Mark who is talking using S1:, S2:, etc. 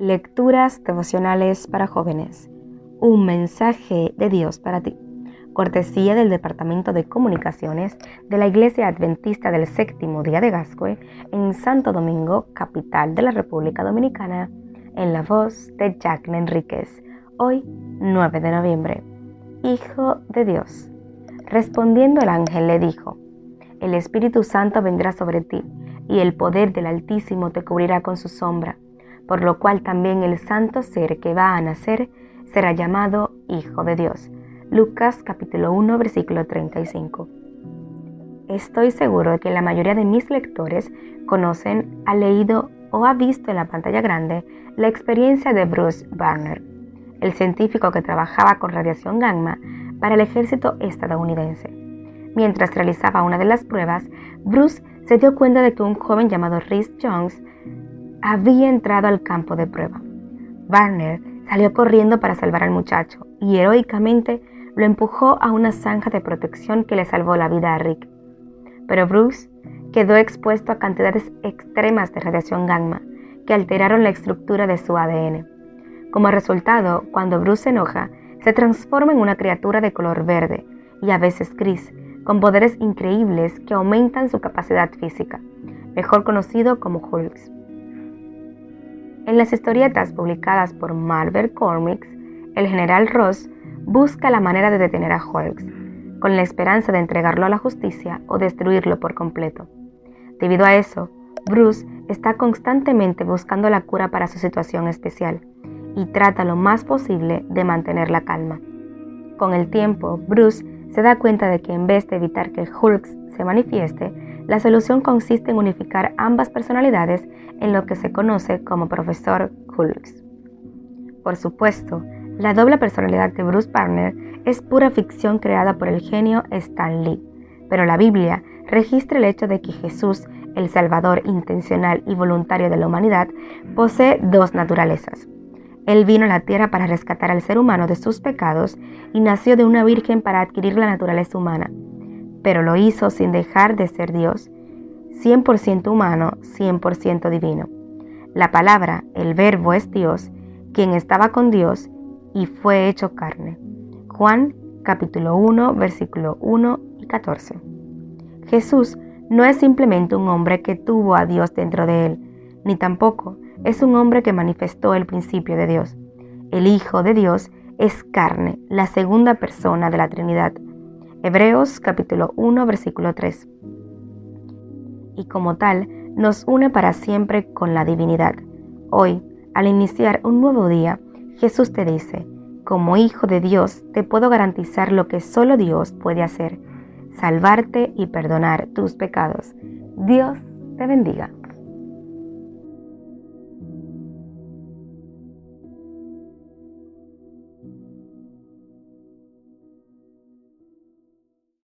S1: Lecturas devocionales para jóvenes. Un mensaje de Dios para ti. Cortesía del Departamento de Comunicaciones de la Iglesia Adventista del Séptimo Día de Gascue en Santo Domingo, capital de la República Dominicana, en la voz de Jacqueline Enríquez. Hoy, 9 de noviembre. Hijo de Dios. Respondiendo el ángel le dijo, El Espíritu Santo vendrá sobre ti, y el poder del Altísimo te cubrirá con su sombra por lo cual también el santo ser que va a nacer será llamado Hijo de Dios. Lucas capítulo 1 versículo 35. Estoy seguro de que la mayoría de mis lectores conocen, ha leído o ha visto en la pantalla grande la experiencia de Bruce Barner, el científico que trabajaba con radiación gamma para el ejército estadounidense. Mientras realizaba una de las pruebas, Bruce se dio cuenta de que un joven llamado Rhys Jones había entrado al campo de prueba. Barner salió corriendo para salvar al muchacho y heroicamente lo empujó a una zanja de protección que le salvó la vida a Rick. Pero Bruce quedó expuesto a cantidades extremas de radiación gamma que alteraron la estructura de su ADN. Como resultado, cuando Bruce se enoja, se transforma en una criatura de color verde y a veces gris, con poderes increíbles que aumentan su capacidad física, mejor conocido como Hulk. En las historietas publicadas por Marvel Comics, el general Ross busca la manera de detener a Hulk, con la esperanza de entregarlo a la justicia o destruirlo por completo. Debido a eso, Bruce está constantemente buscando la cura para su situación especial y trata lo más posible de mantener la calma. Con el tiempo, Bruce se da cuenta de que en vez de evitar que Hulk se manifieste, la solución consiste en unificar ambas personalidades en lo que se conoce como profesor Hulks. Por supuesto, la doble personalidad de Bruce Banner es pura ficción creada por el genio Stan Lee, pero la Biblia registra el hecho de que Jesús, el Salvador intencional y voluntario de la humanidad, posee dos naturalezas. Él vino a la tierra para rescatar al ser humano de sus pecados y nació de una virgen para adquirir la naturaleza humana, pero lo hizo sin dejar de ser Dios, 100% humano, 100% divino. La palabra, el verbo es Dios, quien estaba con Dios y fue hecho carne. Juan capítulo 1, versículo 1 y 14. Jesús no es simplemente un hombre que tuvo a Dios dentro de él, ni tampoco es un hombre que manifestó el principio de Dios. El Hijo de Dios es carne, la segunda persona de la Trinidad. Hebreos capítulo 1 versículo 3. Y como tal, nos une para siempre con la divinidad. Hoy, al iniciar un nuevo día, Jesús te dice, como hijo de Dios te puedo garantizar lo que solo Dios puede hacer, salvarte y perdonar tus pecados. Dios te bendiga.